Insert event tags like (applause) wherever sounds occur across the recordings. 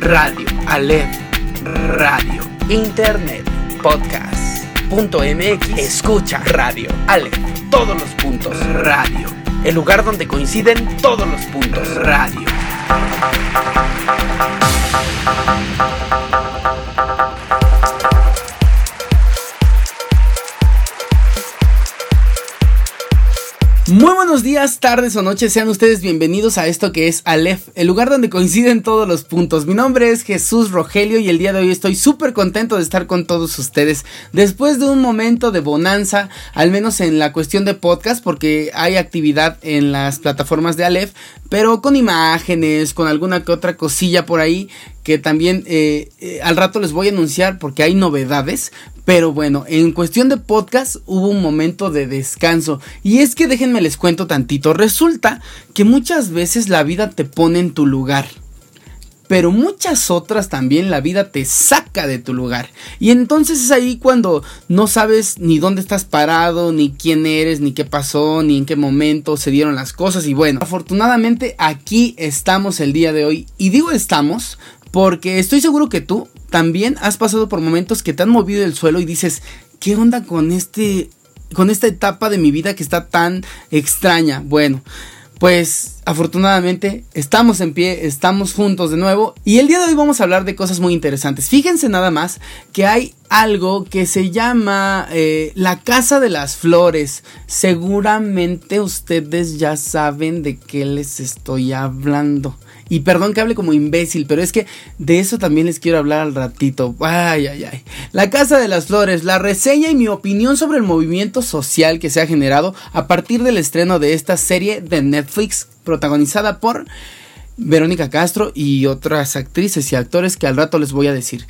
Radio, Alef, Radio, Internet, Podcast, punto MX, escucha, Radio, Alef, todos los puntos, Radio, el lugar donde coinciden todos los puntos, Radio. Muy buenos días, tardes o noches, sean ustedes bienvenidos a esto que es Aleph, el lugar donde coinciden todos los puntos. Mi nombre es Jesús Rogelio y el día de hoy estoy súper contento de estar con todos ustedes. Después de un momento de bonanza, al menos en la cuestión de podcast, porque hay actividad en las plataformas de Aleph, pero con imágenes, con alguna que otra cosilla por ahí que también eh, eh, al rato les voy a anunciar porque hay novedades. Pero bueno, en cuestión de podcast hubo un momento de descanso. Y es que déjenme les cuento tantito. Resulta que muchas veces la vida te pone en tu lugar pero muchas otras también la vida te saca de tu lugar. Y entonces es ahí cuando no sabes ni dónde estás parado, ni quién eres, ni qué pasó, ni en qué momento se dieron las cosas. Y bueno, afortunadamente aquí estamos el día de hoy. Y digo estamos porque estoy seguro que tú también has pasado por momentos que te han movido el suelo y dices, ¿qué onda con este con esta etapa de mi vida que está tan extraña? Bueno, pues afortunadamente estamos en pie, estamos juntos de nuevo y el día de hoy vamos a hablar de cosas muy interesantes. Fíjense nada más que hay algo que se llama eh, la Casa de las Flores. Seguramente ustedes ya saben de qué les estoy hablando. Y perdón que hable como imbécil, pero es que de eso también les quiero hablar al ratito. Ay, ay, ay. La Casa de las Flores, la reseña y mi opinión sobre el movimiento social que se ha generado a partir del estreno de esta serie de Netflix protagonizada por Verónica Castro y otras actrices y actores que al rato les voy a decir.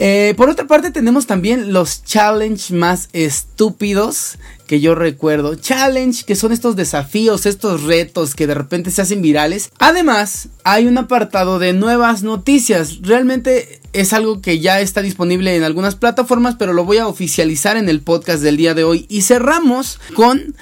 Eh, por otra parte tenemos también los challenge más estúpidos que yo recuerdo. Challenge, que son estos desafíos, estos retos que de repente se hacen virales. Además, hay un apartado de nuevas noticias. Realmente es algo que ya está disponible en algunas plataformas, pero lo voy a oficializar en el podcast del día de hoy. Y cerramos con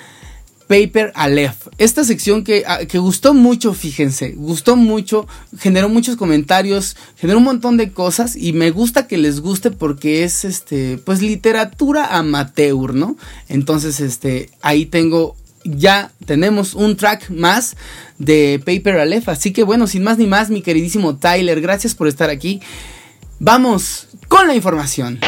Paper Aleph. Esta sección que, ah, que, gustó mucho, fíjense, gustó mucho, generó muchos comentarios, generó un montón de cosas y me gusta que les guste porque es este, pues literatura amateur, ¿no? Entonces, este, ahí tengo ya tenemos un track más de Paper Aleph, así que bueno, sin más ni más, mi queridísimo Tyler, gracias por estar aquí. Vamos con la información.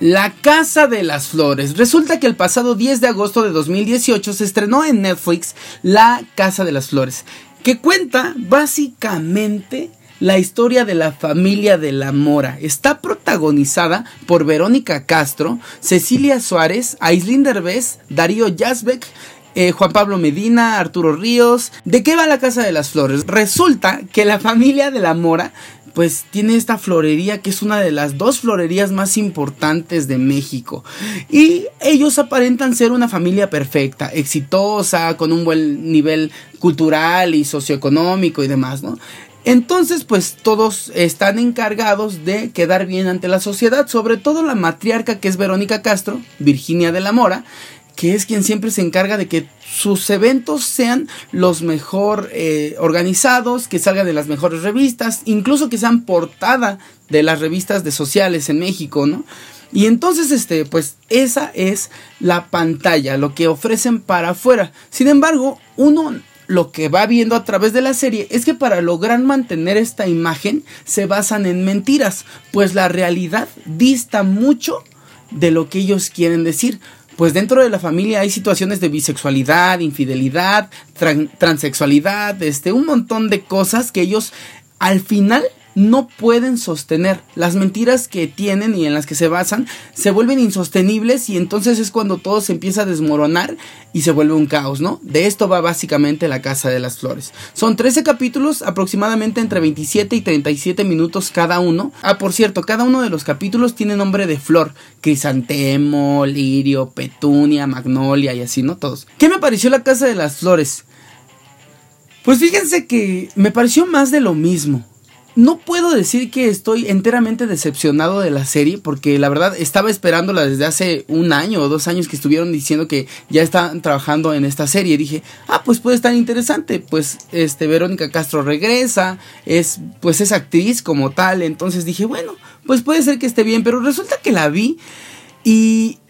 La Casa de las Flores. Resulta que el pasado 10 de agosto de 2018 se estrenó en Netflix La Casa de las Flores, que cuenta básicamente la historia de la familia de la Mora. Está protagonizada por Verónica Castro, Cecilia Suárez, Aislinn Derbez, Darío Yazbek, eh, Juan Pablo Medina, Arturo Ríos. ¿De qué va la Casa de las Flores? Resulta que la familia de la Mora pues tiene esta florería que es una de las dos florerías más importantes de México. Y ellos aparentan ser una familia perfecta, exitosa, con un buen nivel cultural y socioeconómico y demás, ¿no? Entonces, pues todos están encargados de quedar bien ante la sociedad, sobre todo la matriarca que es Verónica Castro, Virginia de la Mora, que es quien siempre se encarga de que sus eventos sean los mejor eh, organizados, que salgan de las mejores revistas, incluso que sean portada de las revistas de sociales en México, ¿no? Y entonces, este, pues esa es la pantalla, lo que ofrecen para afuera. Sin embargo, uno lo que va viendo a través de la serie es que para lograr mantener esta imagen se basan en mentiras, pues la realidad dista mucho de lo que ellos quieren decir pues dentro de la familia hay situaciones de bisexualidad, infidelidad, transexualidad, este, un montón de cosas que ellos al final no pueden sostener. Las mentiras que tienen y en las que se basan se vuelven insostenibles y entonces es cuando todo se empieza a desmoronar y se vuelve un caos, ¿no? De esto va básicamente la Casa de las Flores. Son 13 capítulos, aproximadamente entre 27 y 37 minutos cada uno. Ah, por cierto, cada uno de los capítulos tiene nombre de flor. Crisantemo, lirio, petunia, magnolia y así, ¿no? Todos. ¿Qué me pareció la Casa de las Flores? Pues fíjense que me pareció más de lo mismo no puedo decir que estoy enteramente decepcionado de la serie, porque la verdad estaba esperándola desde hace un año o dos años que estuvieron diciendo que ya estaban trabajando en esta serie. Dije, ah, pues puede estar interesante. Pues este Verónica Castro regresa, es pues es actriz como tal, entonces dije, bueno, pues puede ser que esté bien, pero resulta que la vi y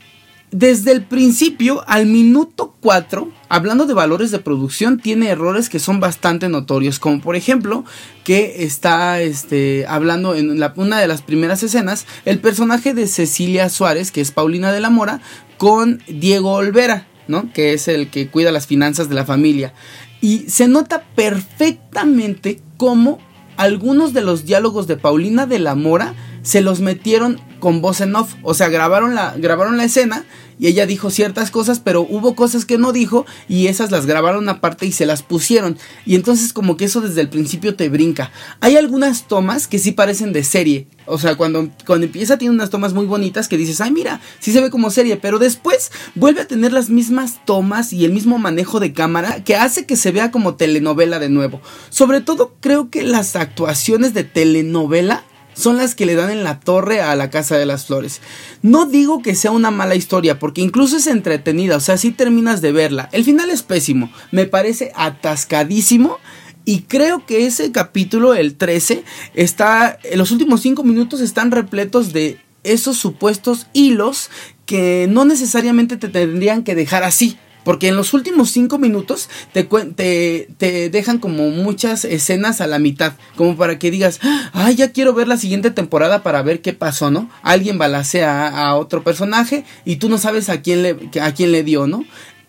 desde el principio al minuto 4, hablando de valores de producción, tiene errores que son bastante notorios, como por ejemplo que está este, hablando en una de las primeras escenas el personaje de Cecilia Suárez, que es Paulina de la Mora, con Diego Olvera, ¿no? que es el que cuida las finanzas de la familia. Y se nota perfectamente cómo algunos de los diálogos de Paulina de la Mora se los metieron con voz en off. O sea, grabaron la, grabaron la escena y ella dijo ciertas cosas, pero hubo cosas que no dijo y esas las grabaron aparte y se las pusieron. Y entonces como que eso desde el principio te brinca. Hay algunas tomas que sí parecen de serie. O sea, cuando, cuando empieza tiene unas tomas muy bonitas que dices, ay mira, sí se ve como serie, pero después vuelve a tener las mismas tomas y el mismo manejo de cámara que hace que se vea como telenovela de nuevo. Sobre todo creo que las actuaciones de telenovela son las que le dan en la torre a la Casa de las Flores. No digo que sea una mala historia, porque incluso es entretenida, o sea, si terminas de verla. El final es pésimo, me parece atascadísimo. Y creo que ese capítulo, el 13, está. En los últimos 5 minutos están repletos de esos supuestos hilos que no necesariamente te tendrían que dejar así. Porque en los últimos cinco minutos te, te, te, dejan como muchas escenas a la mitad. Como para que digas, ay, ya quiero ver la siguiente temporada para ver qué pasó, ¿no? Alguien balacea a, a otro personaje y tú no sabes a quién le, a quién le dio, ¿no?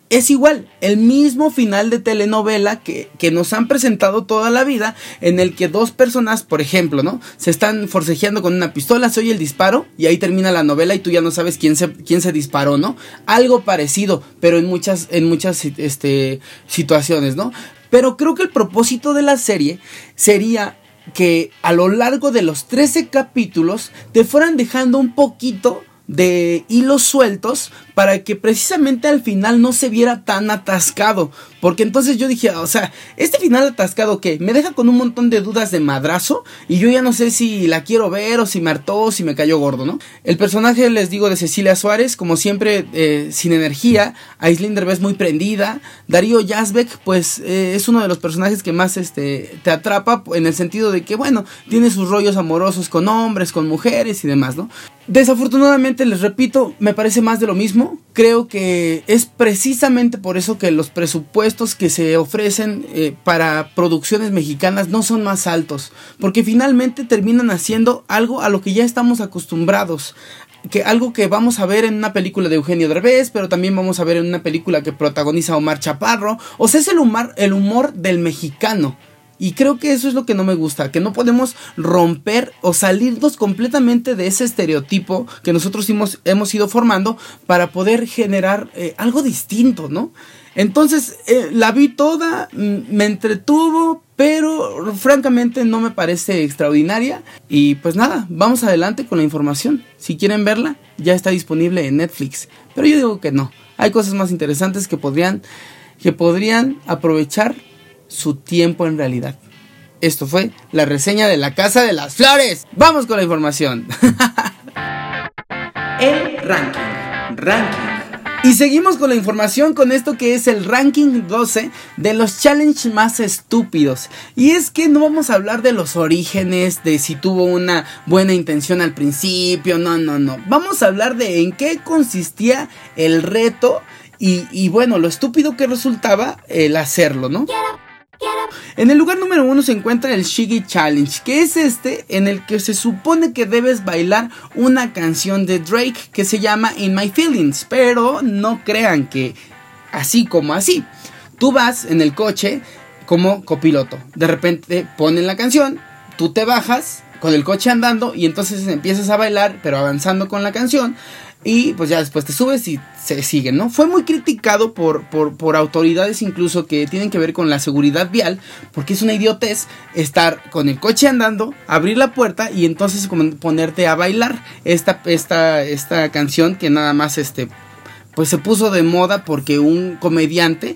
Es igual, el mismo final de telenovela que, que, nos han presentado toda la vida, en el que dos personas, por ejemplo, ¿no? Se están forcejeando con una pistola, se oye el disparo y ahí termina la novela y tú ya no sabes quién se, quién se disparó, ¿no? Algo parecido, pero en muchas, en muchas este, situaciones, ¿no? Pero creo que el propósito de la serie sería que a lo largo de los 13 capítulos te fueran dejando un poquito de hilos sueltos para que precisamente al final no se viera tan atascado. Porque entonces yo dije, o sea, este final atascado que me deja con un montón de dudas de madrazo y yo ya no sé si la quiero ver o si me hartó o si me cayó gordo, ¿no? El personaje, les digo, de Cecilia Suárez, como siempre, eh, sin energía, Aislinn Derbez muy prendida, Darío Yazbek, pues eh, es uno de los personajes que más este, te atrapa en el sentido de que, bueno, tiene sus rollos amorosos con hombres, con mujeres y demás, ¿no? Desafortunadamente, les repito, me parece más de lo mismo. Creo que es precisamente por eso que los presupuestos que se ofrecen eh, para producciones mexicanas no son más altos. Porque finalmente terminan haciendo algo a lo que ya estamos acostumbrados. Que algo que vamos a ver en una película de Eugenio Derbez, pero también vamos a ver en una película que protagoniza Omar Chaparro. O sea, es el humor, el humor del mexicano. Y creo que eso es lo que no me gusta, que no podemos romper o salirnos completamente de ese estereotipo que nosotros hemos, hemos ido formando para poder generar eh, algo distinto, ¿no? Entonces, eh, la vi toda, me entretuvo, pero francamente no me parece extraordinaria. Y pues nada, vamos adelante con la información. Si quieren verla, ya está disponible en Netflix. Pero yo digo que no. Hay cosas más interesantes que podrían, que podrían aprovechar su tiempo en realidad. Esto fue la reseña de la Casa de las Flores. Vamos con la información. (laughs) el ranking. Ranking. Y seguimos con la información con esto que es el ranking 12 de los challenges más estúpidos. Y es que no vamos a hablar de los orígenes, de si tuvo una buena intención al principio, no, no, no. Vamos a hablar de en qué consistía el reto y, y bueno, lo estúpido que resultaba el hacerlo, ¿no? En el lugar número uno se encuentra el Shiggy Challenge, que es este en el que se supone que debes bailar una canción de Drake que se llama In My Feelings, pero no crean que así como así. Tú vas en el coche como copiloto, de repente ponen la canción, tú te bajas con el coche andando y entonces empiezas a bailar, pero avanzando con la canción. Y pues ya después te subes y se siguen, ¿no? Fue muy criticado por, por, autoridades incluso que tienen que ver con la seguridad vial, porque es una idiotez estar con el coche andando, abrir la puerta y entonces ponerte a bailar esta, esta, esta canción que nada más este, pues se puso de moda porque un comediante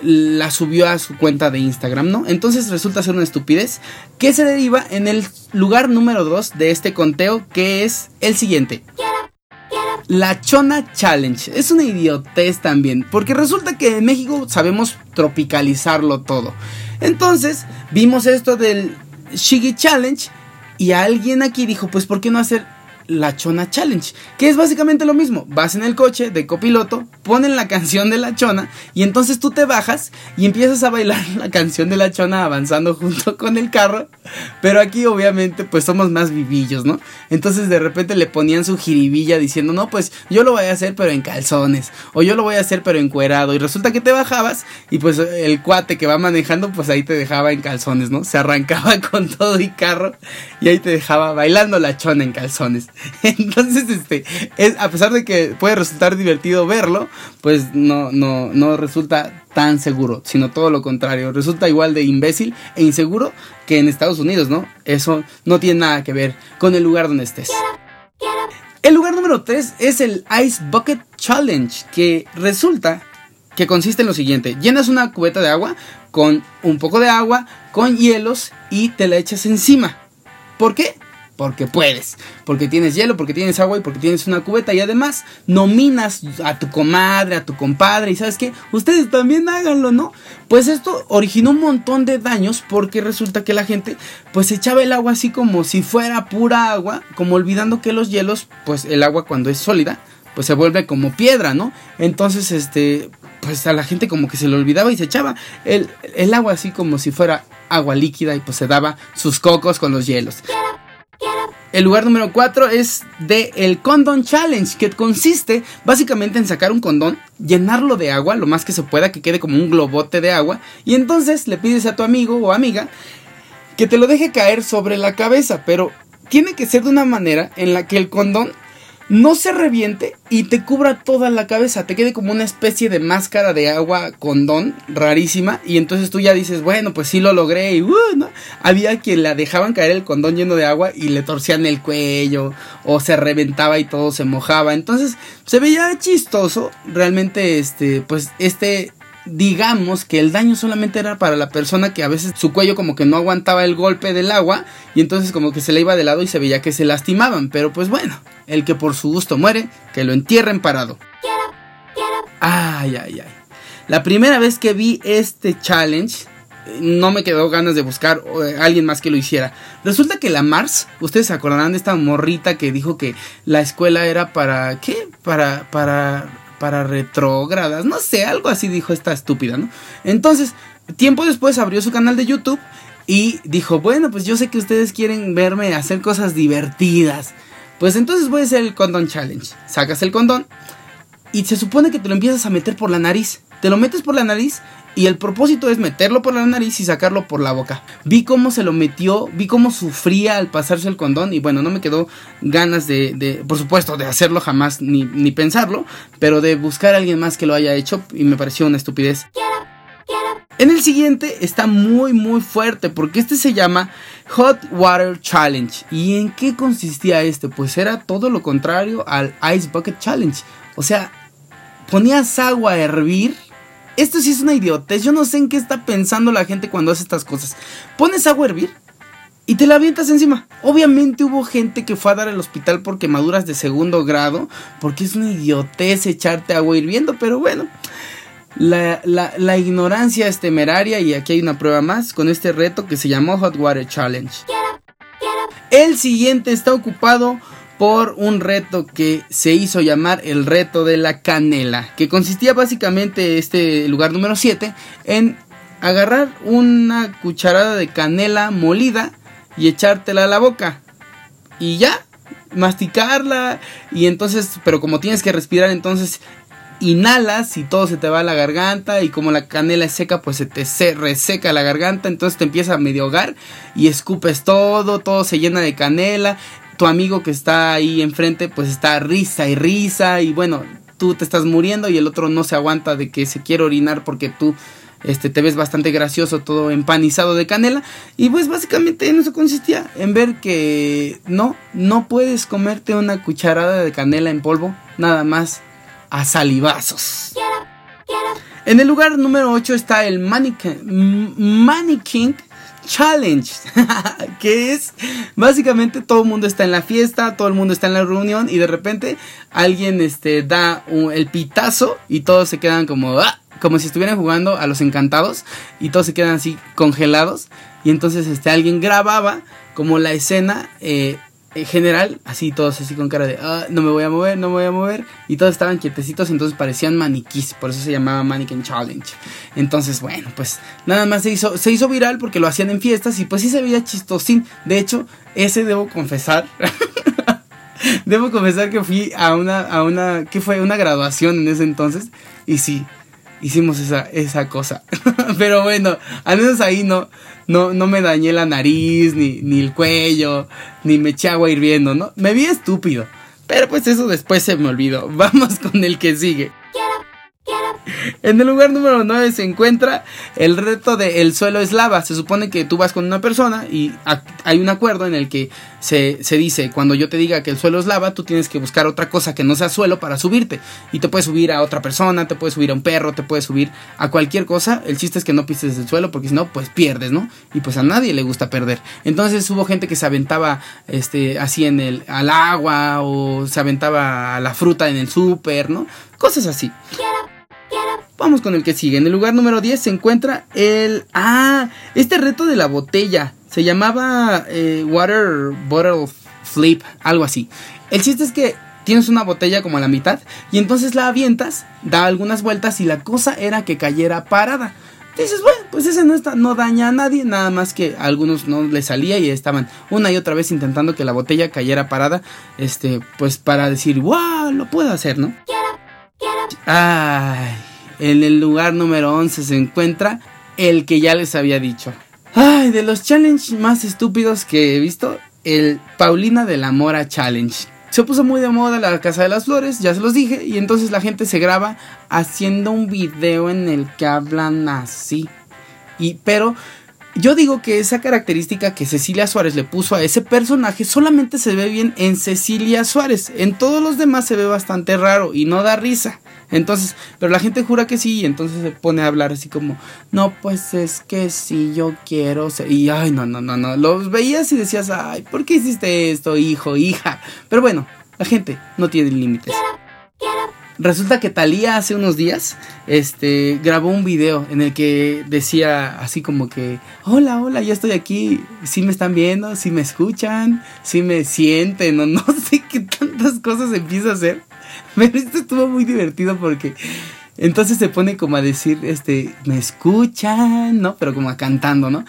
la subió a su cuenta de Instagram, ¿no? Entonces resulta ser una estupidez que se deriva en el lugar número 2 de este conteo, que es el siguiente. La Chona Challenge. Es una idiotez también, porque resulta que en México sabemos tropicalizarlo todo. Entonces, vimos esto del Shigi Challenge y alguien aquí dijo, pues ¿por qué no hacer la Chona Challenge, que es básicamente lo mismo. Vas en el coche de copiloto, ponen la canción de la Chona y entonces tú te bajas y empiezas a bailar (laughs) la canción de la Chona avanzando junto con el carro. Pero aquí obviamente pues somos más vivillos, ¿no? Entonces de repente le ponían su jiribilla diciendo, no, pues yo lo voy a hacer pero en calzones o yo lo voy a hacer pero encuerado y resulta que te bajabas y pues el cuate que va manejando pues ahí te dejaba en calzones, ¿no? Se arrancaba (laughs) con todo y carro y ahí te dejaba bailando la Chona en calzones. (laughs) Entonces, este, es, a pesar de que puede resultar divertido verlo, pues no, no, no resulta tan seguro, sino todo lo contrario. Resulta igual de imbécil e inseguro que en Estados Unidos, ¿no? Eso no tiene nada que ver con el lugar donde estés. El lugar número 3 es el Ice Bucket Challenge, que resulta que consiste en lo siguiente. Llenas una cubeta de agua con un poco de agua, con hielos y te la echas encima. ¿Por qué? Porque puedes, porque tienes hielo, porque tienes agua y porque tienes una cubeta y además nominas a tu comadre, a tu compadre y sabes qué, ustedes también háganlo, ¿no? Pues esto originó un montón de daños porque resulta que la gente pues echaba el agua así como si fuera pura agua, como olvidando que los hielos, pues el agua cuando es sólida, pues se vuelve como piedra, ¿no? Entonces, este, pues a la gente como que se le olvidaba y se echaba el, el agua así como si fuera agua líquida y pues se daba sus cocos con los hielos. El lugar número 4 es de el Condom Challenge, que consiste básicamente en sacar un condón, llenarlo de agua, lo más que se pueda, que quede como un globote de agua, y entonces le pides a tu amigo o amiga que te lo deje caer sobre la cabeza, pero tiene que ser de una manera en la que el condón no se reviente y te cubra toda la cabeza, te quede como una especie de máscara de agua condón rarísima y entonces tú ya dices, bueno, pues sí lo logré y uh, ¿no? había quien la dejaban caer el condón lleno de agua y le torcían el cuello o se reventaba y todo se mojaba, entonces se veía chistoso, realmente este pues este digamos que el daño solamente era para la persona que a veces su cuello como que no aguantaba el golpe del agua y entonces como que se le iba de lado y se veía que se lastimaban. Pero pues bueno, el que por su gusto muere, que lo entierren parado. Ay, ay, ay. La primera vez que vi este challenge, no me quedó ganas de buscar a alguien más que lo hiciera. Resulta que la Mars, ustedes se acordarán de esta morrita que dijo que la escuela era para ¿qué? Para para para retrógradas, no sé, algo así dijo esta estúpida, ¿no? Entonces, tiempo después abrió su canal de YouTube y dijo, bueno, pues yo sé que ustedes quieren verme hacer cosas divertidas. Pues entonces voy a hacer el condón challenge. Sacas el condón y se supone que te lo empiezas a meter por la nariz. Te lo metes por la nariz y el propósito es meterlo por la nariz y sacarlo por la boca. Vi cómo se lo metió, vi cómo sufría al pasarse el condón y bueno, no me quedó ganas de, por supuesto, de hacerlo jamás ni, ni pensarlo, pero de buscar a alguien más que lo haya hecho y me pareció una estupidez. En el siguiente está muy muy fuerte porque este se llama Hot Water Challenge. ¿Y en qué consistía este? Pues era todo lo contrario al Ice Bucket Challenge. O sea, ponías agua a hervir esto sí es una idiotez. Yo no sé en qué está pensando la gente cuando hace estas cosas. Pones agua a hervir y te la avientas encima. Obviamente hubo gente que fue a dar al hospital por quemaduras de segundo grado, porque es una idiotez echarte agua hirviendo, pero bueno. La, la, ignorancia es temeraria y aquí hay una prueba más con este reto que se llamó Hot Water Challenge. El siguiente está ocupado por un reto que se hizo llamar el reto de la canela, que consistía básicamente este lugar número 7 en agarrar una cucharada de canela molida y echártela a la boca. Y ya, masticarla y entonces, pero como tienes que respirar, entonces inhalas y todo se te va a la garganta y como la canela es seca pues se te reseca la garganta entonces te empieza a medio ahogar y escupes todo, todo se llena de canela tu amigo que está ahí enfrente pues está risa y risa y bueno, tú te estás muriendo y el otro no se aguanta de que se quiere orinar porque tú este, te ves bastante gracioso, todo empanizado de canela. Y pues básicamente en eso consistía, en ver que no, no puedes comerte una cucharada de canela en polvo, nada más a salivazos. En el lugar número 8 está el Mannequin, Mannequin Challenge, (laughs) que es básicamente todo el mundo está en la fiesta, todo el mundo está en la reunión y de repente alguien este, da el pitazo y todos se quedan como, ¡ah! como si estuvieran jugando a los encantados y todos se quedan así congelados y entonces este, alguien grababa como la escena eh, en general, así todos así con cara de, ah, no me voy a mover, no me voy a mover. Y todos estaban quietecitos, entonces parecían maniquís, por eso se llamaba Mannequin Challenge. Entonces, bueno, pues nada más se hizo, se hizo viral porque lo hacían en fiestas y pues sí se veía chistosín. De hecho, ese debo confesar. (laughs) debo confesar que fui a una, a una, ¿qué fue? Una graduación en ese entonces. Y sí, hicimos esa, esa cosa. (laughs) Pero bueno, al menos ahí no, no, no me dañé la nariz, ni, ni el cuello, ni me eché agua hirviendo, ¿no? Me vi estúpido. Pero pues eso después se me olvidó. (laughs) Vamos con el que sigue. En el lugar número 9 se encuentra el reto de el suelo es lava. Se supone que tú vas con una persona y hay un acuerdo en el que se, dice, cuando yo te diga que el suelo es lava, tú tienes que buscar otra cosa que no sea suelo para subirte. Y te puedes subir a otra persona, te puedes subir a un perro, te puedes subir a cualquier cosa. El chiste es que no pises el suelo porque si no, pues pierdes, ¿no? Y pues a nadie le gusta perder. Entonces hubo gente que se aventaba este, así en el, al agua o se aventaba a la fruta en el súper, ¿no? Cosas así. Vamos con el que sigue. En el lugar número 10 se encuentra el... Ah, este reto de la botella. Se llamaba eh, Water Bottle Flip, algo así. El chiste es que tienes una botella como a la mitad y entonces la avientas, da algunas vueltas y la cosa era que cayera parada. Dices, bueno, pues ese no, está, no daña a nadie, nada más que a algunos no les salía y estaban una y otra vez intentando que la botella cayera parada, este, pues para decir, wow, lo puedo hacer, ¿no? Ay, en el lugar número 11 se encuentra el que ya les había dicho. Ay, de los challenges más estúpidos que he visto, el Paulina de la Mora Challenge. Se puso muy de moda la Casa de las Flores, ya se los dije, y entonces la gente se graba haciendo un video en el que hablan así. Y pero yo digo que esa característica que Cecilia Suárez le puso a ese personaje solamente se ve bien en Cecilia Suárez. En todos los demás se ve bastante raro y no da risa. Entonces, pero la gente jura que sí y entonces se pone a hablar así como, no, pues es que sí, yo quiero ser. Y ay, no, no, no, no. Los veías y decías, ay, ¿por qué hiciste esto, hijo, hija? Pero bueno, la gente no tiene límites. Resulta que Talía hace unos días este, grabó un video en el que decía así como que, hola, hola, ya estoy aquí, si me están viendo, si me escuchan, si me sienten o (laughs) no sé qué tantas cosas empieza a hacer. Pero esto estuvo muy divertido porque entonces se pone como a decir, este, me escuchan, ¿no? Pero como a cantando, ¿no?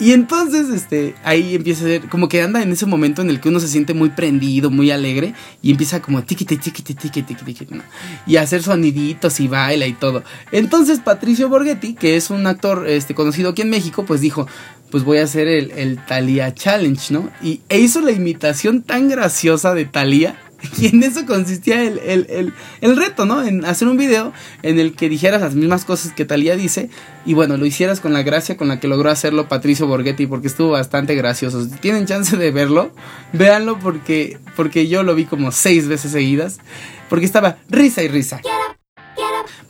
Y entonces, este, ahí empieza a ser, como que anda en ese momento en el que uno se siente muy prendido, muy alegre, y empieza como tiquite, tiquite, tiquite, tiquite, ¿no? Y hacer soniditos y baila y todo. Entonces, Patricio Borghetti, que es un actor este, conocido aquí en México, pues dijo, pues voy a hacer el, el Thalía Challenge, ¿no? Y e hizo la imitación tan graciosa de Thalía (laughs) Y en eso consistía el, reto, ¿no? En hacer un video en el que dijeras las mismas cosas que Talía dice y bueno, lo hicieras con la gracia con la que logró hacerlo Patricio Borghetti porque estuvo bastante gracioso. Si tienen chance de verlo, véanlo porque, porque yo lo vi como seis veces seguidas porque estaba risa y risa.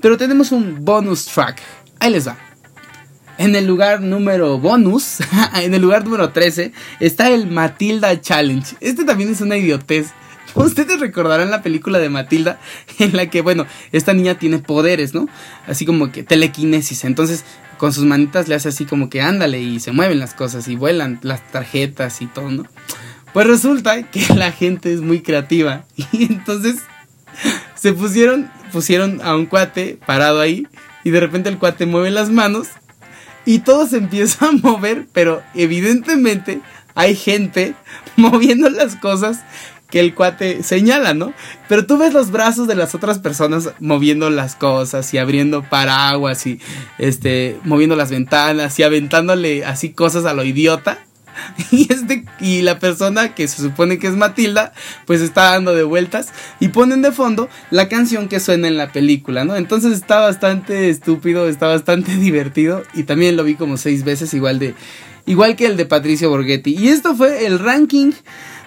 Pero tenemos un bonus track. Ahí les va. En el lugar número bonus, (laughs) en el lugar número 13, está el Matilda Challenge. Este también es una idiotez. (laughs) Ustedes recordarán la película de Matilda en la que, bueno, esta niña tiene poderes, ¿no? Así como que telequinesis. Entonces, con sus manitas le hace así como que ándale y se mueven las cosas y vuelan las tarjetas y todo, ¿no? Pues resulta que la gente es muy creativa (laughs) y entonces se pusieron, pusieron a un cuate parado ahí y de repente el cuate mueve las manos y todo se empieza a mover, pero evidentemente hay gente (laughs) moviendo las cosas que el cuate señala, ¿no? Pero tú ves los brazos de las otras personas moviendo las cosas y abriendo paraguas y este moviendo las ventanas y aventándole así cosas a lo idiota. (laughs) Y este y la persona que se supone que es Matilda, pues está dando de vueltas y ponen de fondo la canción que suena en la película, ¿no? Entonces está bastante estúpido, está bastante (laughs) divertido y también lo vi como seis veces igual de igual que el de Patricio Borghetti. Y esto fue el ranking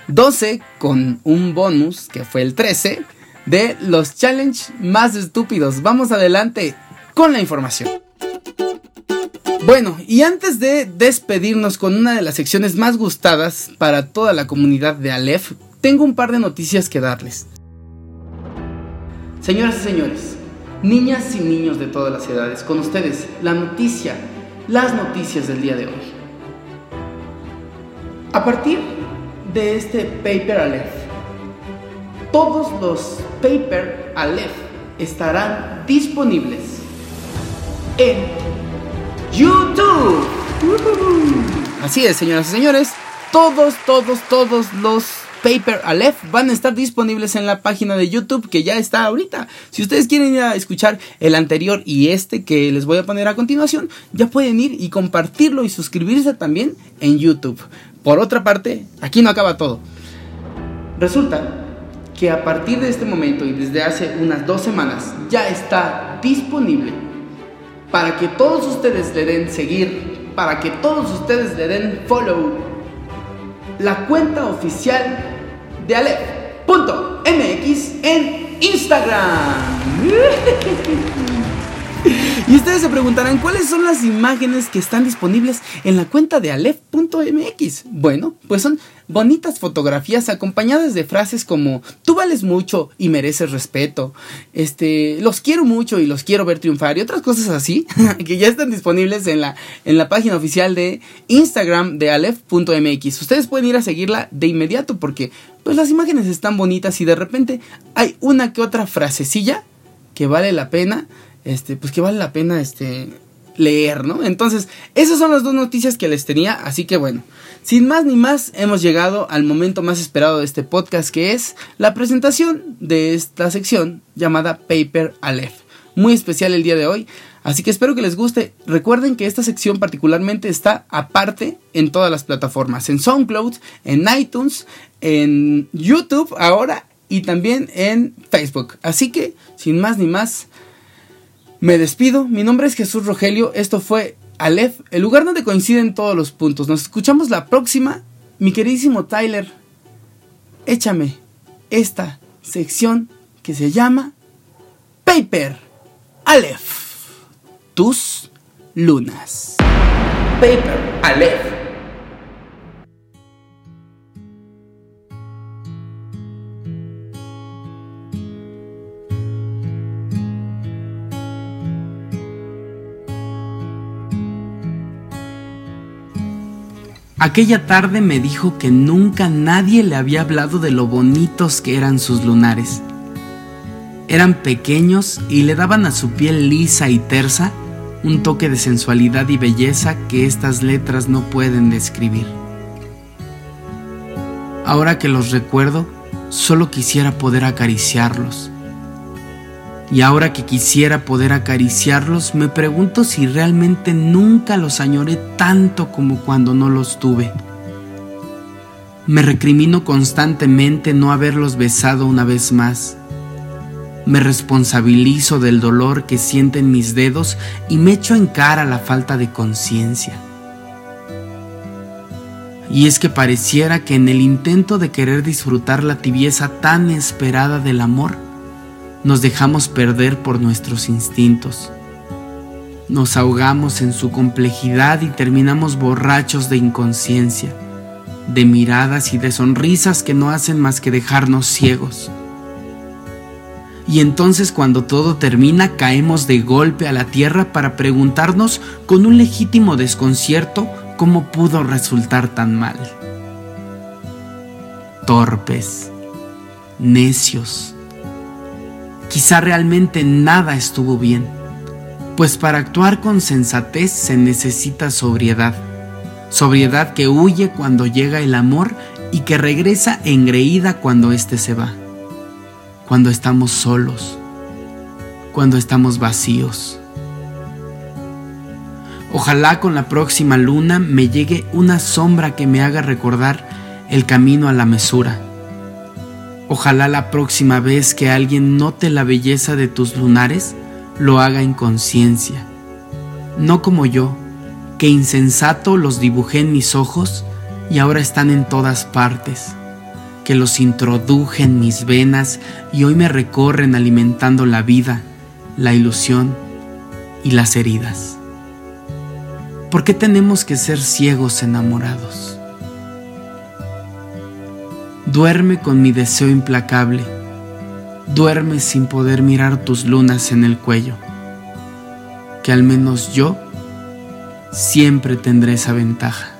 12 con un bonus que fue el 13 de los challenge más estúpidos. Vamos adelante. con la información. Bueno, y antes de despedirnos con una de las secciones más gustadas para toda la comunidad de Aleph, tengo un par de noticias que darles. Señoras y señores, niñas y niños de todas las edades, con ustedes la noticia, las noticias del día de hoy. A partir de este Paper Aleph, todos los Paper Aleph estarán disponibles en YouTube. Así es, señoras y señores. Todos, todos, todos los Paper Aleph van a estar disponibles en la página de YouTube que ya está ahorita. Si ustedes quieren ir a escuchar el anterior y este que les voy a poner a continuación, ya pueden ir y compartirlo y suscribirse también en YouTube. Por otra parte, aquí no acaba todo. Resulta que a partir de este momento y desde hace unas dos semanas ya está disponible para que todos ustedes le den seguir, para que todos ustedes le den follow la cuenta oficial de Aleph.mx en Instagram. (laughs) (laughs) Y ustedes se preguntarán cuáles son las imágenes que están disponibles en la cuenta de Aleph.mx. Bueno, pues son bonitas fotografías acompañadas de frases como tú vales mucho y mereces respeto, este, los quiero mucho y los quiero ver triunfar y otras cosas así (laughs) que ya están disponibles en la, en la página oficial de Instagram de Aleph.mx. Ustedes pueden ir a seguirla de inmediato porque pues las imágenes están bonitas y de repente hay una que otra frasecilla que vale la pena este, pues que vale la pena este, leer, ¿no? Entonces, esas son las dos noticias que les tenía, así que bueno, sin más ni más, hemos llegado al momento más esperado de este podcast, que es la presentación de esta sección llamada Paper Aleph. Muy especial el día de hoy, así que espero que les guste. Recuerden que esta sección particularmente está aparte en todas las plataformas, en SoundCloud, en iTunes, en YouTube ahora y también en Facebook. Así que, sin más ni más, me despido, mi nombre es Jesús Rogelio, esto fue Aleph, el lugar donde coinciden todos los puntos. Nos escuchamos la próxima, mi queridísimo Tyler. Échame esta sección que se llama Paper Aleph, tus lunas. Paper Aleph. Aquella tarde me dijo que nunca nadie le había hablado de lo bonitos que eran sus lunares. Eran pequeños y le daban a su piel lisa y tersa un toque de sensualidad y belleza que estas letras no pueden describir. Ahora que los recuerdo, solo quisiera poder acariciarlos y ahora que quisiera poder acariciarlos, me pregunto si realmente nunca los añoré tanto como cuando no los tuve. Me recrimino constantemente no haberlos besado una vez más. Me responsabilizo del dolor que sienten mis dedos y me echo en cara la falta de conciencia. Y es que pareciera que en el intento de querer disfrutar la tibieza tan esperada del amor, nos dejamos perder por nuestros instintos. Nos ahogamos en su complejidad y terminamos borrachos de inconsciencia, de miradas y de sonrisas que no hacen más que dejarnos ciegos. Y entonces cuando todo termina caemos de golpe a la tierra para preguntarnos con un legítimo desconcierto cómo pudo resultar tan mal. Torpes, necios, quizá realmente nada estuvo bien, pues para actuar con sensatez se necesita sobriedad, sobriedad que huye cuando llega el amor y que regresa engreída cuando éste se va, cuando estamos solos, cuando estamos vacíos. Ojalá con la próxima luna me llegue una sombra que me haga recordar el camino a la mesura Ojalá la próxima vez que alguien note la belleza de tus lunares, lo haga en conciencia. No como yo, que insensato los dibujé en mis ojos y ahora están en todas partes, que los introduje en mis venas y hoy me recorren alimentando la vida, la ilusión y las heridas. ¿Por qué tenemos que ser ciegos enamorados? Duerme con mi deseo implacable. Duerme sin poder mirar tus lunas en el cuello. Que al menos yo siempre tendré esa ventaja.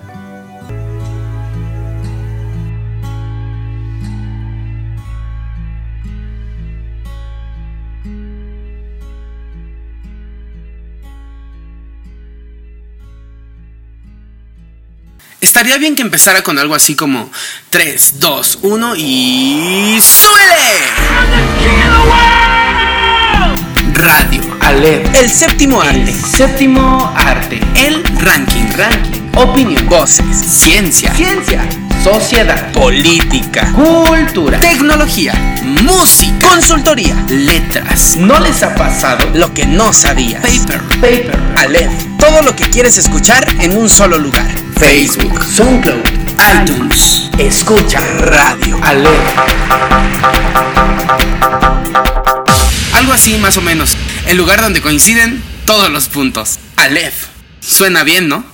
Estaría bien que empezara con algo así como 3, 2, 1 y... ¡Súbele! Radio, Alert, el séptimo arte, séptimo arte, el ranking, ranking, opinión, voces, ciencia, ciencia, sociedad, política, cultura, tecnología, música, consultoría, letras. ¿No les ha pasado lo que no sabías? Paper, paper, Alert, todo lo que quieres escuchar en un solo lugar. Facebook, SoundCloud, iTunes, Escucha Radio, Alert. Algo así más o menos, el lugar donde coinciden todos los puntos. Aleph. Suena bien, ¿no?